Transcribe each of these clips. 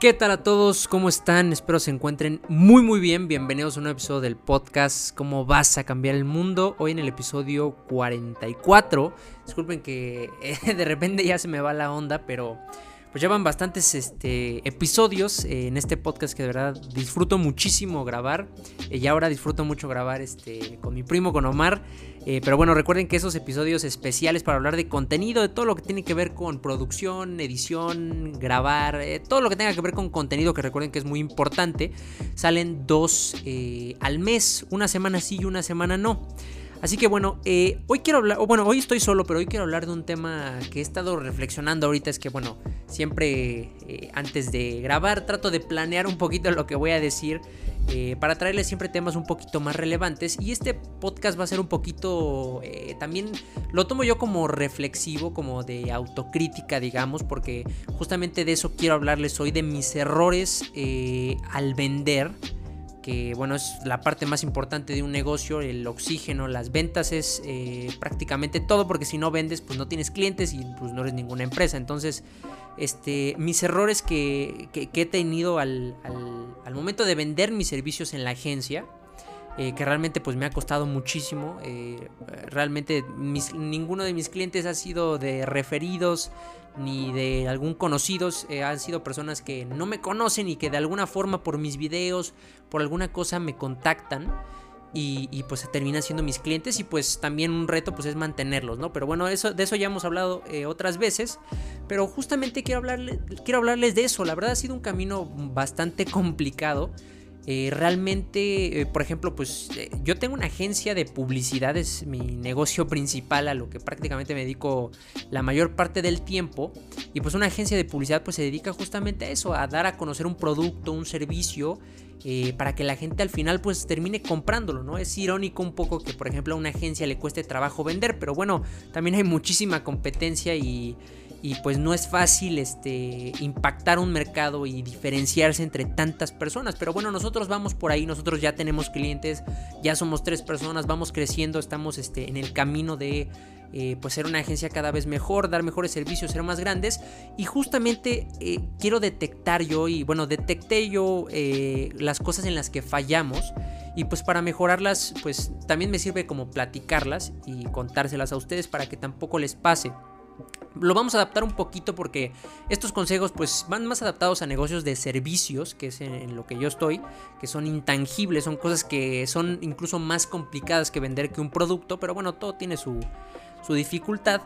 ¿Qué tal a todos? ¿Cómo están? Espero se encuentren muy muy bien. Bienvenidos a un episodio del podcast ¿Cómo vas a cambiar el mundo? Hoy en el episodio 44. Disculpen que de repente ya se me va la onda, pero pues llevan bastantes este, episodios eh, en este podcast que de verdad disfruto muchísimo grabar. Eh, y ahora disfruto mucho grabar este, con mi primo, con Omar. Eh, pero bueno, recuerden que esos episodios especiales para hablar de contenido, de todo lo que tiene que ver con producción, edición, grabar, todo lo que tenga que ver con contenido, que recuerden que es muy importante, salen dos al mes, una semana sí y una semana no. Así que bueno, eh, hoy quiero hablar, bueno, hoy estoy solo, pero hoy quiero hablar de un tema que he estado reflexionando ahorita. Es que bueno, siempre eh, antes de grabar trato de planear un poquito lo que voy a decir eh, para traerles siempre temas un poquito más relevantes. Y este podcast va a ser un poquito, también lo tomo yo como reflexivo, como de autocrítica, digamos, porque justamente de eso quiero hablarles hoy, de mis errores al vender que bueno, es la parte más importante de un negocio, el oxígeno, las ventas es eh, prácticamente todo, porque si no vendes, pues no tienes clientes y pues no eres ninguna empresa. Entonces, este, mis errores que, he tenido al, momento de vender mis servicios en la agencia, eh, que realmente pues me ha costado muchísimo. Eh, realmente ninguno de mis clientes ha sido de referidos ni de algún conocidos. Eh, han sido personas que no me conocen y que de alguna forma por mis videos, por alguna cosa me contactan. Y, pues se terminan siendo mis clientes y pues también un reto pues es mantenerlos, ¿no? Pero bueno, eso, de eso ya hemos hablado otras veces, pero justamente quiero, hablarle, quiero hablarles de eso, la verdad ha sido un camino bastante complicado, eh, realmente, eh, por ejemplo, pues eh, yo tengo una agencia de publicidad, es mi negocio principal a lo que prácticamente me dedico la mayor parte del tiempo. Y pues una agencia de publicidad pues se dedica justamente a eso, a dar a conocer un producto, un servicio. para que la gente al final pues termine comprándolo, ¿no? Es irónico un poco que por ejemplo a una agencia le cueste trabajo vender, pero bueno, también hay muchísima competencia y, y pues no es fácil este, impactar un mercado y diferenciarse entre tantas personas. Pero bueno, nosotros vamos por ahí, nosotros ya tenemos clientes, ya somos tres personas, vamos creciendo, estamos este, en el camino de eh, pues ser una agencia cada vez mejor, dar mejores servicios, ser más grandes. Y justamente eh, quiero detectar yo, y bueno, detecté yo eh, las cosas en las que fallamos. Y pues para mejorarlas, pues también me sirve como platicarlas y contárselas a ustedes para que tampoco les pase lo vamos a adaptar un poquito porque estos consejos pues van más adaptados a negocios de servicios, que es en, lo que yo estoy, que son intangibles, son cosas que son incluso más complicadas que vender que un producto, pero bueno, todo tiene su, su dificultad.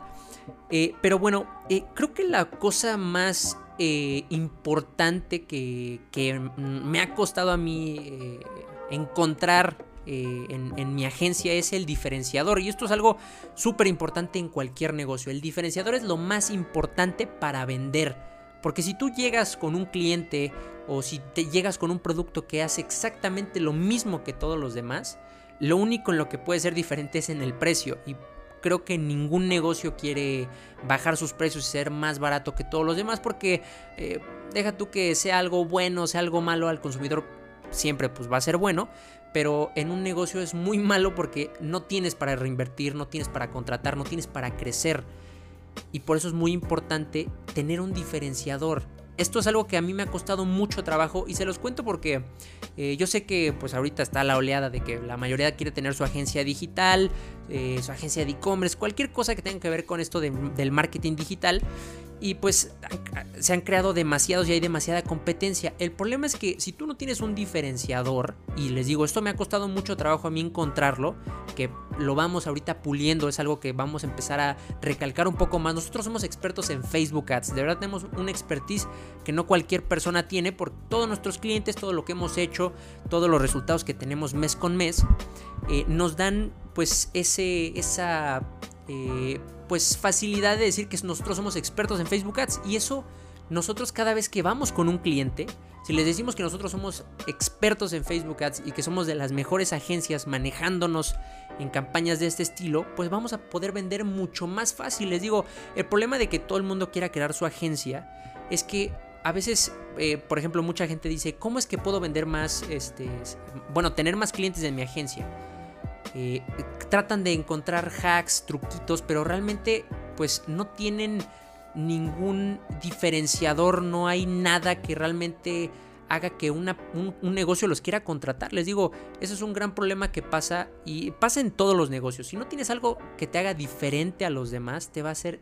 Eh, pero bueno, eh, creo que la cosa más eh, importante que, que, me ha costado a mí encontrar eh, en, mi agencia es el diferenciador. Y esto es algo súper importante en cualquier negocio. El diferenciador es lo más importante para vender. Porque si tú llegas con un cliente o si te llegas con un producto que hace exactamente lo mismo que todos los demás, lo único en lo que puede ser diferente es en el precio. Y creo que ningún negocio quiere bajar sus precios y ser más barato que todos los demás porque eh, deja tú que sea algo bueno, sea algo malo al consumidor, siempre pues va a ser bueno, pero en un negocio es muy malo porque no tienes para reinvertir, no tienes para contratar, no tienes para crecer. Y por eso es muy importante tener un diferenciador. Esto es algo que a mí me ha costado mucho trabajo y se los cuento porque eh, yo sé que pues ahorita está la oleada de que la mayoría quiere tener su agencia digital, eh, su agencia de e-commerce, cualquier cosa que tenga que ver con esto del marketing digital y pues se han creado demasiados y hay demasiada competencia. El problema es que si tú no tienes un diferenciador, y les digo, esto me ha costado mucho trabajo a mí encontrarlo, que lo vamos ahorita puliendo, es algo que vamos a empezar a recalcar un poco más. Nosotros somos expertos en Facebook Ads, de verdad tenemos una expertise que no cualquier persona tiene por todos nuestros clientes, todo lo que hemos hecho, todos los resultados que tenemos mes con mes, eh, nos dan pues ese, esa eh, pues facilidad de decir que nosotros somos expertos en Facebook Ads y eso nosotros cada vez que vamos con un cliente, si les decimos que nosotros somos expertos en Facebook Ads y que somos de las mejores agencias manejándonos en campañas de este estilo, pues vamos a poder vender mucho más fácil. Les digo, el problema de que todo el mundo quiera crear su agencia es que a veces, eh, por ejemplo, mucha gente dice, ¿cómo es que puedo vender más, este, bueno, tener más clientes en mi agencia? Tratan de encontrar hacks, truquitos, pero realmente pues no tienen ningún diferenciador, no hay nada que realmente haga que un, negocio los quiera contratar. Les digo, ese es un gran problema que pasa y pasa en todos los negocios. Si no tienes algo que te haga diferente a los demás, te va a ser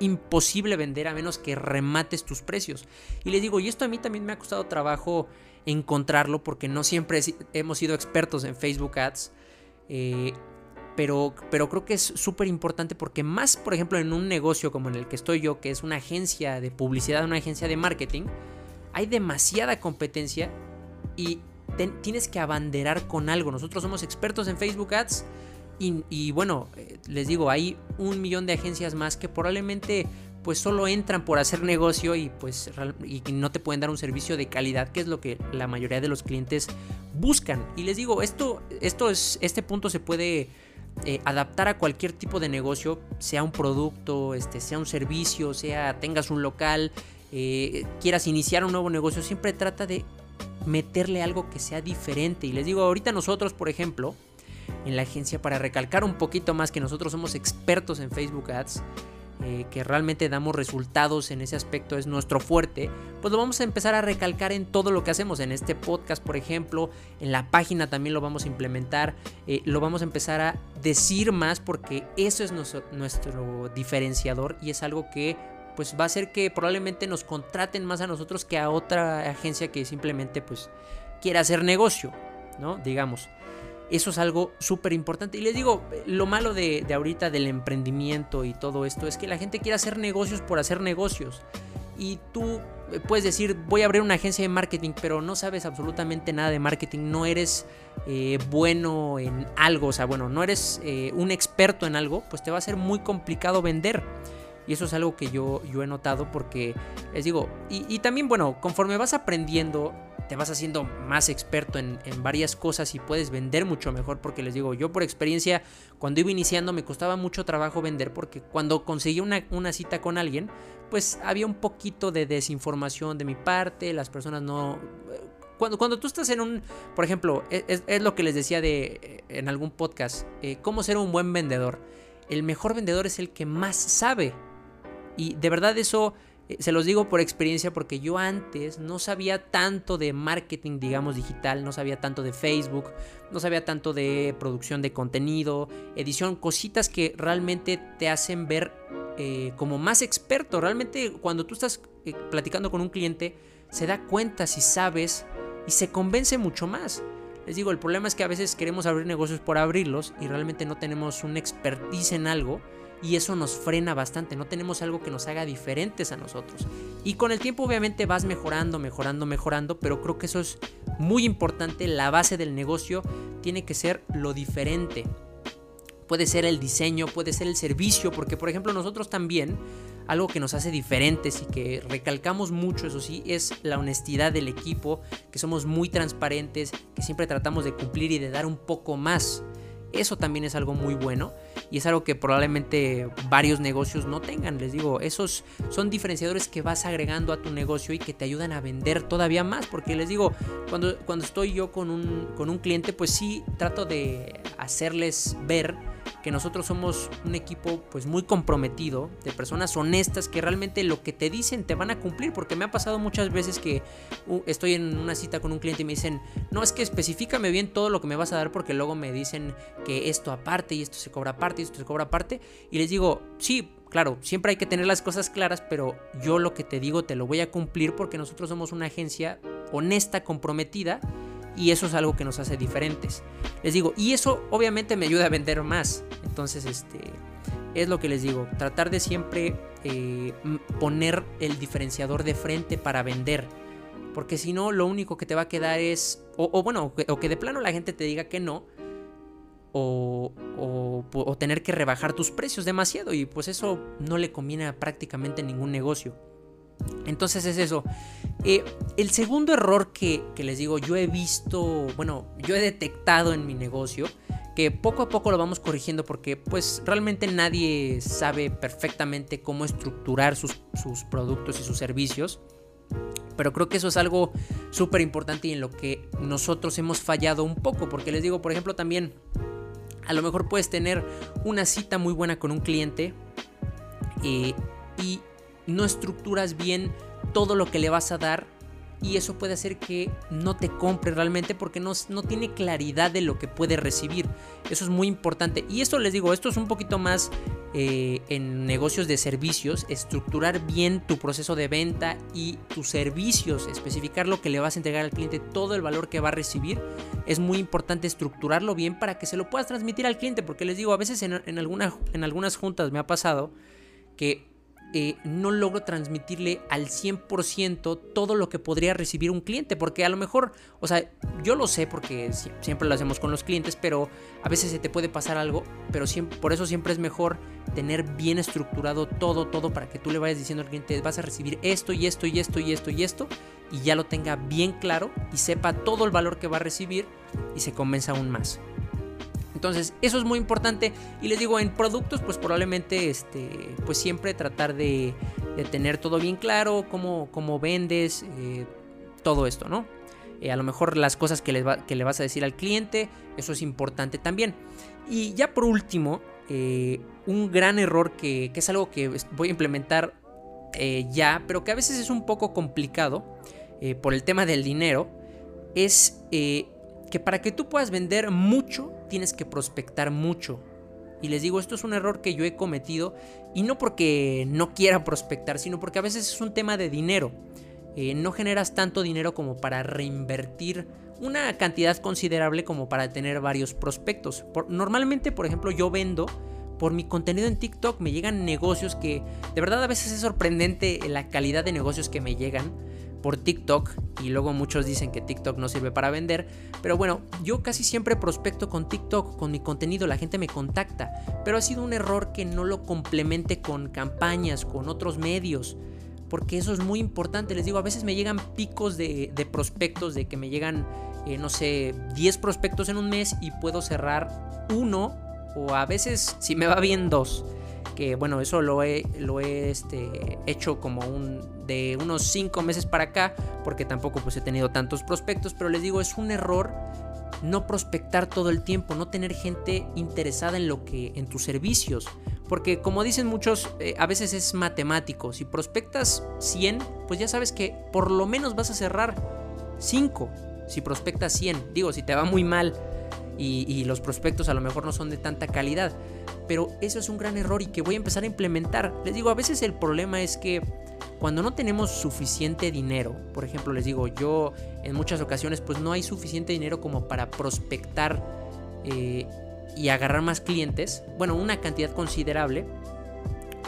imposible vender a menos que remates tus precios. Y les digo, y esto a mí también me ha costado trabajo encontrarlo porque no siempre hemos sido expertos en Facebook Ads. Eh, pero, pero, creo que es súper importante porque más, por ejemplo, en un negocio como en el que estoy yo, que es una agencia de publicidad, una agencia de marketing, hay demasiada competencia y tienes que abanderar con algo. Nosotros somos expertos en Facebook Ads y, bueno, eh, les digo, hay un millón de agencias más que probablemente pues solo entran por hacer negocio y pues y no te pueden dar un servicio de calidad, que es lo que la mayoría de los clientes buscan. Y les digo, esto, esto es, este punto se puede eh, adaptar a cualquier tipo de negocio, sea un producto, este, sea un servicio, sea tengas un local, eh, quieras iniciar un nuevo negocio, siempre trata de meterle algo que sea diferente. Y les digo, ahorita nosotros, por ejemplo, en la agencia, para recalcar un poquito más que nosotros somos expertos en Facebook Ads, eh, que realmente damos resultados en ese aspecto, es nuestro fuerte, pues lo vamos a empezar a recalcar en todo lo que hacemos, en este podcast, por ejemplo, en la página también lo vamos a implementar, eh, lo vamos a empezar a decir más porque eso es nuestro diferenciador y es algo que pues va a ser que probablemente nos contraten más a nosotros que a otra agencia que simplemente pues quiera hacer negocio, ¿no? Digamos. Eso es algo súper importante. Y les digo, lo malo de, de, ahorita del emprendimiento y todo esto es que la gente quiere hacer negocios por hacer negocios. Y tú puedes decir, voy a abrir una agencia de marketing, pero no sabes absolutamente nada de marketing, no eres eh, bueno en algo, o sea, bueno, no eres eh, un experto en algo, pues te va a ser muy complicado vender. Y eso es algo que yo, yo he notado porque les digo, y, también bueno, conforme vas aprendiendo, te vas haciendo más experto en, varias cosas y puedes vender mucho mejor porque les digo, yo por experiencia, cuando iba iniciando me costaba mucho trabajo vender porque cuando conseguí una, cita con alguien, pues había un poquito de desinformación de mi parte, las personas no cuando, cuando, tú estás en un, por ejemplo, e, es, lo que les decía de, en algún podcast, eh, cómo ser un buen vendedor. El mejor vendedor es el que más sabe y de verdad eso eh, se los digo por experiencia porque yo antes no sabía tanto de marketing, digamos, digital, no sabía tanto de Facebook, no sabía tanto de producción de contenido, edición, cositas que realmente te hacen ver eh, como más experto. Realmente cuando tú estás eh, platicando con un cliente, se da cuenta si sabes y se convence mucho más. Les digo, el problema es que a veces queremos abrir negocios por abrirlos y realmente no tenemos un expertise en algo y eso nos frena bastante, no tenemos algo que nos haga diferentes a nosotros. Y con el tiempo obviamente vas mejorando, mejorando, mejorando, pero creo que eso es muy importante, la base del negocio tiene que ser lo diferente. Puede ser el diseño, puede ser el servicio, porque por ejemplo nosotros también, algo que nos hace diferentes y que recalcamos mucho, eso sí, es la honestidad del equipo, que somos muy transparentes, que siempre tratamos de cumplir y de dar un poco más. Eso también es algo muy bueno y es algo que probablemente varios negocios no tengan. Les digo, esos son diferenciadores que vas agregando a tu negocio y que te ayudan a vender todavía más. Porque les digo, cuando, cuando estoy yo con un, con un cliente, pues sí trato de hacerles ver que nosotros somos un equipo pues muy comprometido, de personas honestas que realmente lo que te dicen te van a cumplir, porque me ha pasado muchas veces que estoy en una cita con un cliente y me dicen, no, es que específicame bien todo lo que me vas a dar porque luego me dicen que esto aparte y esto se cobra aparte y esto se cobra aparte, y les digo, sí, claro, siempre hay que tener las cosas claras, pero yo lo que te digo te lo voy a cumplir porque nosotros somos una agencia honesta, comprometida, y eso es algo que nos hace diferentes. Les digo, y eso obviamente me ayuda a vender más. Entonces, este, es lo que les digo, tratar de siempre eh, poner el diferenciador de frente para vender. Porque si no, lo único que te va a quedar es, o, bueno, o que, de plano la gente te diga que no, o, o, tener que rebajar tus precios demasiado. Y pues eso no le conviene a prácticamente ningún negocio. Entonces es eso. Eh, el segundo error que, les digo, yo he visto, bueno, yo he detectado en mi negocio, que poco a poco lo vamos corrigiendo porque pues realmente nadie sabe perfectamente cómo estructurar sus, productos y sus servicios. Pero creo que eso es algo súper importante y en lo que nosotros hemos fallado un poco. Porque les digo, por ejemplo, también a lo mejor puedes tener una cita muy buena con un cliente eh, y no estructuras bien todo lo que le vas a dar y eso puede hacer que no te compre realmente porque no, no, tiene claridad de lo que puede recibir. Eso es muy importante. Y esto les digo, esto es un poquito más eh, en negocios de servicios, estructurar bien tu proceso de venta y tus servicios, especificar lo que le vas a entregar al cliente, todo el valor que va a recibir. Es muy importante estructurarlo bien para que se lo puedas transmitir al cliente porque les digo, a veces en, en, en algunas juntas me ha pasado que eh, no logro transmitirle al 100% todo lo que podría recibir un cliente. Porque a lo mejor, o sea, yo lo sé porque siempre lo hacemos con los clientes, pero a veces se te puede pasar algo. Pero por eso siempre es mejor tener bien estructurado todo, todo para que tú le vayas diciendo al cliente, vas a recibir esto y esto y esto y esto y esto. Y ya lo tenga bien claro y sepa todo el valor que va a recibir y se convenza aún más. Entonces, eso es muy importante. Y les digo, en productos, pues probablemente, este, pues siempre tratar de, tener todo bien claro, cómo, cómo vendes, eh, todo esto, ¿no? Eh, a lo mejor las cosas que le, que le, vas a decir al cliente, eso es importante también. Y ya por último, eh, un gran error que, que, es algo que voy a implementar ya, pero que a veces es un poco complicado por el tema del dinero, es que para que tú puedas vender mucho, tienes que prospectar mucho. Y les digo, esto es un error que yo he cometido y no porque no quiera prospectar, sino porque a veces es un tema de dinero. Eh, no generas tanto dinero como para reinvertir una cantidad considerable como para tener varios prospectos. normalmente, por ejemplo, yo vendo por mi contenido en TikTok, me llegan negocios que de verdad a veces es sorprendente la calidad de negocios que me llegan por TikTok y luego muchos dicen que TikTok no sirve para vender, pero bueno, yo casi siempre prospecto con TikTok, con mi contenido, la gente me contacta, pero ha sido un error que no lo complemente con campañas, con otros medios, porque eso es muy importante, les digo, a veces me llegan picos de, prospectos, de que me llegan, eh, no sé, 10 prospectos en un mes y puedo cerrar uno o a veces, si me va bien, dos bueno, eso lo he, lo he este, hecho como un de unos 5 meses para acá, porque tampoco pues he tenido tantos prospectos, pero les digo, es un error no prospectar todo el tiempo, no tener gente interesada en lo que en tus servicios, porque como dicen muchos, eh, a veces es matemático, si prospectas 100, pues ya sabes que por lo menos vas a cerrar 5, si prospectas 100, digo, si te va muy mal y, los prospectos a lo mejor no son de tanta calidad. Pero eso es un gran error y que voy a empezar a implementar. Les digo, a veces el problema es que cuando no tenemos suficiente dinero, por ejemplo, les digo, yo en muchas ocasiones pues no hay suficiente dinero como para prospectar eh, y agarrar más clientes, bueno, una cantidad considerable,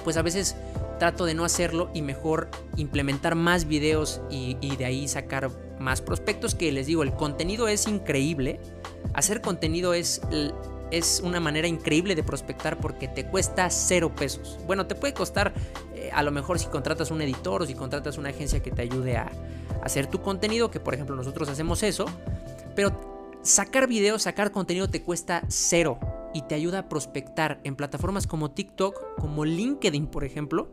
pues a veces trato de no hacerlo y mejor implementar más videos y, y de ahí sacar más prospectos que les digo, el contenido es increíble Hacer contenido es, es una manera increíble de prospectar porque te cuesta cero pesos. Bueno, te puede costar eh, a lo mejor si contratas un editor o si contratas una agencia que te ayude a, hacer tu contenido, que por ejemplo nosotros hacemos eso, pero sacar videos, sacar contenido te cuesta cero y te ayuda a prospectar en plataformas como TikTok, como LinkedIn, por ejemplo.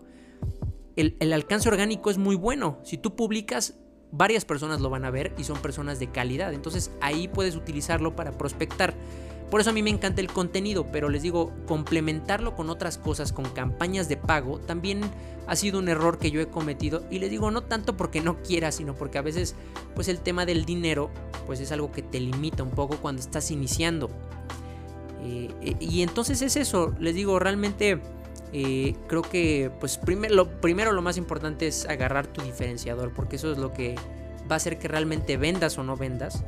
El, el, alcance orgánico es muy bueno. Si tú publicas, varias personas lo van a ver y son personas de calidad. Entonces ahí puedes utilizarlo para prospectar. Por eso a mí me encanta el contenido, pero les digo, complementarlo con otras cosas, con campañas de pago, también ha sido un error que yo he cometido. Y les digo, no tanto porque no quiera, sino porque a veces, pues el tema del dinero, pues es algo que te limita un poco cuando estás iniciando. Eh, eh, y entonces es eso, les digo, realmente eh, creo que pues lo, primero lo más importante es agarrar tu diferenciador, porque eso es lo que va a hacer que realmente vendas o no vendas.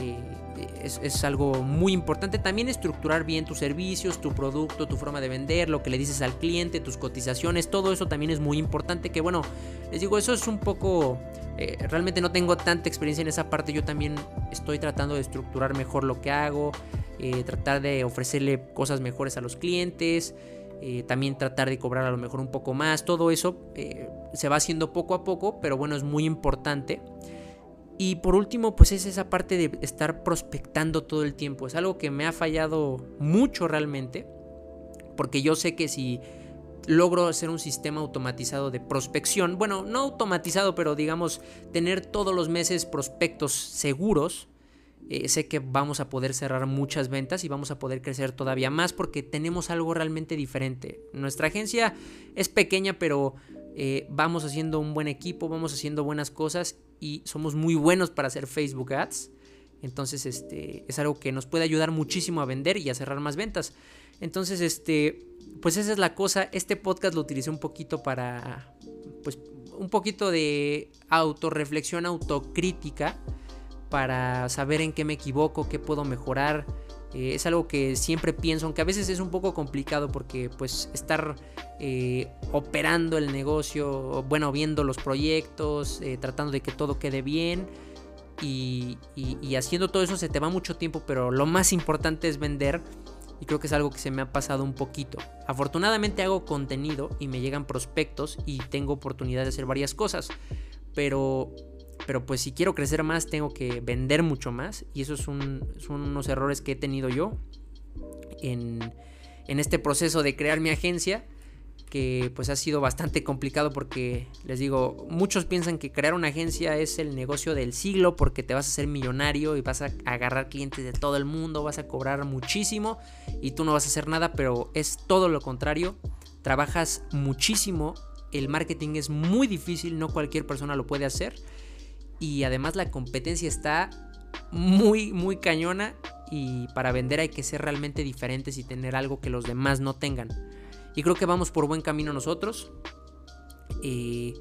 Eh, es, algo muy importante. También estructurar bien tus servicios, tu producto, tu forma de vender, lo que le dices al cliente, tus cotizaciones, todo eso también es muy importante. Que bueno, les digo, eso es un poco... Eh, realmente no tengo tanta experiencia en esa parte. Yo también estoy tratando de estructurar mejor lo que hago, tratar de ofrecerle cosas mejores a los clientes. Eh, también tratar de cobrar a lo mejor un poco más, todo eso eh, se va haciendo poco a poco, pero bueno, es muy importante. Y por último, pues es esa parte de estar prospectando todo el tiempo. Es algo que me ha fallado mucho realmente, porque yo sé que si logro hacer un sistema automatizado de prospección, bueno, no automatizado, pero digamos tener todos los meses prospectos seguros, eh, sé que vamos a poder cerrar muchas ventas y vamos a poder crecer todavía más porque tenemos algo realmente diferente. Nuestra agencia es pequeña, pero eh, vamos haciendo un buen equipo, vamos haciendo buenas cosas y somos muy buenos para hacer Facebook Ads. Entonces, este es algo que nos puede ayudar muchísimo a vender y a cerrar más ventas. Entonces, este, pues esa es la cosa. Este podcast lo utilicé un poquito para, pues, un poquito de autorreflexión, autocrítica para saber en qué me equivoco, qué puedo mejorar. Eh, es algo que siempre pienso, aunque a veces es un poco complicado porque pues estar eh, operando el negocio, bueno, viendo los proyectos, eh, tratando de que todo quede bien y, y, haciendo todo eso se te va mucho tiempo, pero lo más importante es vender y creo que es algo que se me ha pasado un poquito. Afortunadamente hago contenido y me llegan prospectos y tengo oportunidad de hacer varias cosas, pero pero pues si quiero crecer más tengo que vender mucho más y esos son, unos errores que he tenido yo en, en este proceso de crear mi agencia que pues ha sido bastante complicado porque les digo, muchos piensan que crear una agencia es el negocio del siglo porque te vas a hacer millonario y vas a agarrar clientes de todo el mundo, vas a cobrar muchísimo y tú no vas a hacer nada, pero es todo lo contrario. Trabajas muchísimo, el marketing es muy difícil, no cualquier persona lo puede hacer y además la competencia está muy, muy cañona y para vender hay que ser realmente diferentes y tener algo que los demás no tengan. Y creo que vamos por buen camino nosotros. Eh,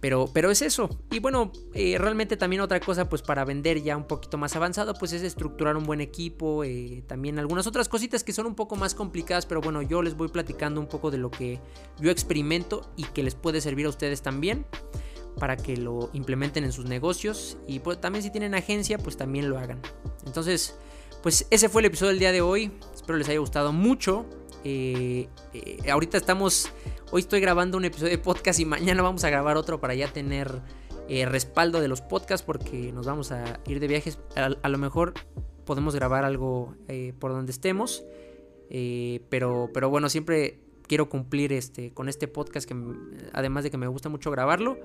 pero, pero es eso. Y bueno, eh, realmente también otra cosa, pues para vender ya un poquito más avanzado, pues es estructurar un buen equipo. Eh, también algunas otras cositas que son un poco más complicadas, pero bueno, yo les voy platicando un poco de lo que yo experimento y que les puede servir a ustedes también para que lo implementen en sus negocios y pues, también si tienen agencia pues también lo hagan. Entonces pues ese fue el episodio del día de hoy, espero les haya gustado mucho. Eh, eh, ahorita estamos, hoy estoy grabando un episodio de podcast y mañana vamos a grabar otro para ya tener eh, respaldo de los podcasts porque nos vamos a ir de viajes. A, lo mejor podemos grabar algo por donde estemos, pero, pero bueno, siempre quiero cumplir este, con este podcast que además de que me gusta mucho grabarlo.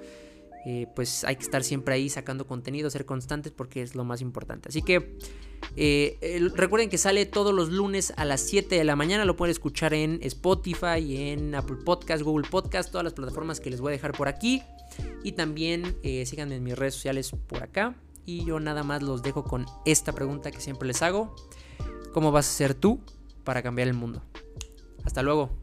Eh, pues hay que estar siempre ahí sacando contenido, ser constantes porque es lo más importante. Así que eh, recuerden que sale todos los lunes a las 7 de la mañana, lo pueden escuchar en Spotify, en Apple Podcast, Google Podcast, todas las plataformas que les voy a dejar por aquí. Y también eh, síganme en mis redes sociales por acá. Y yo nada más los dejo con esta pregunta que siempre les hago. ¿Cómo vas a ser tú para cambiar el mundo? Hasta luego.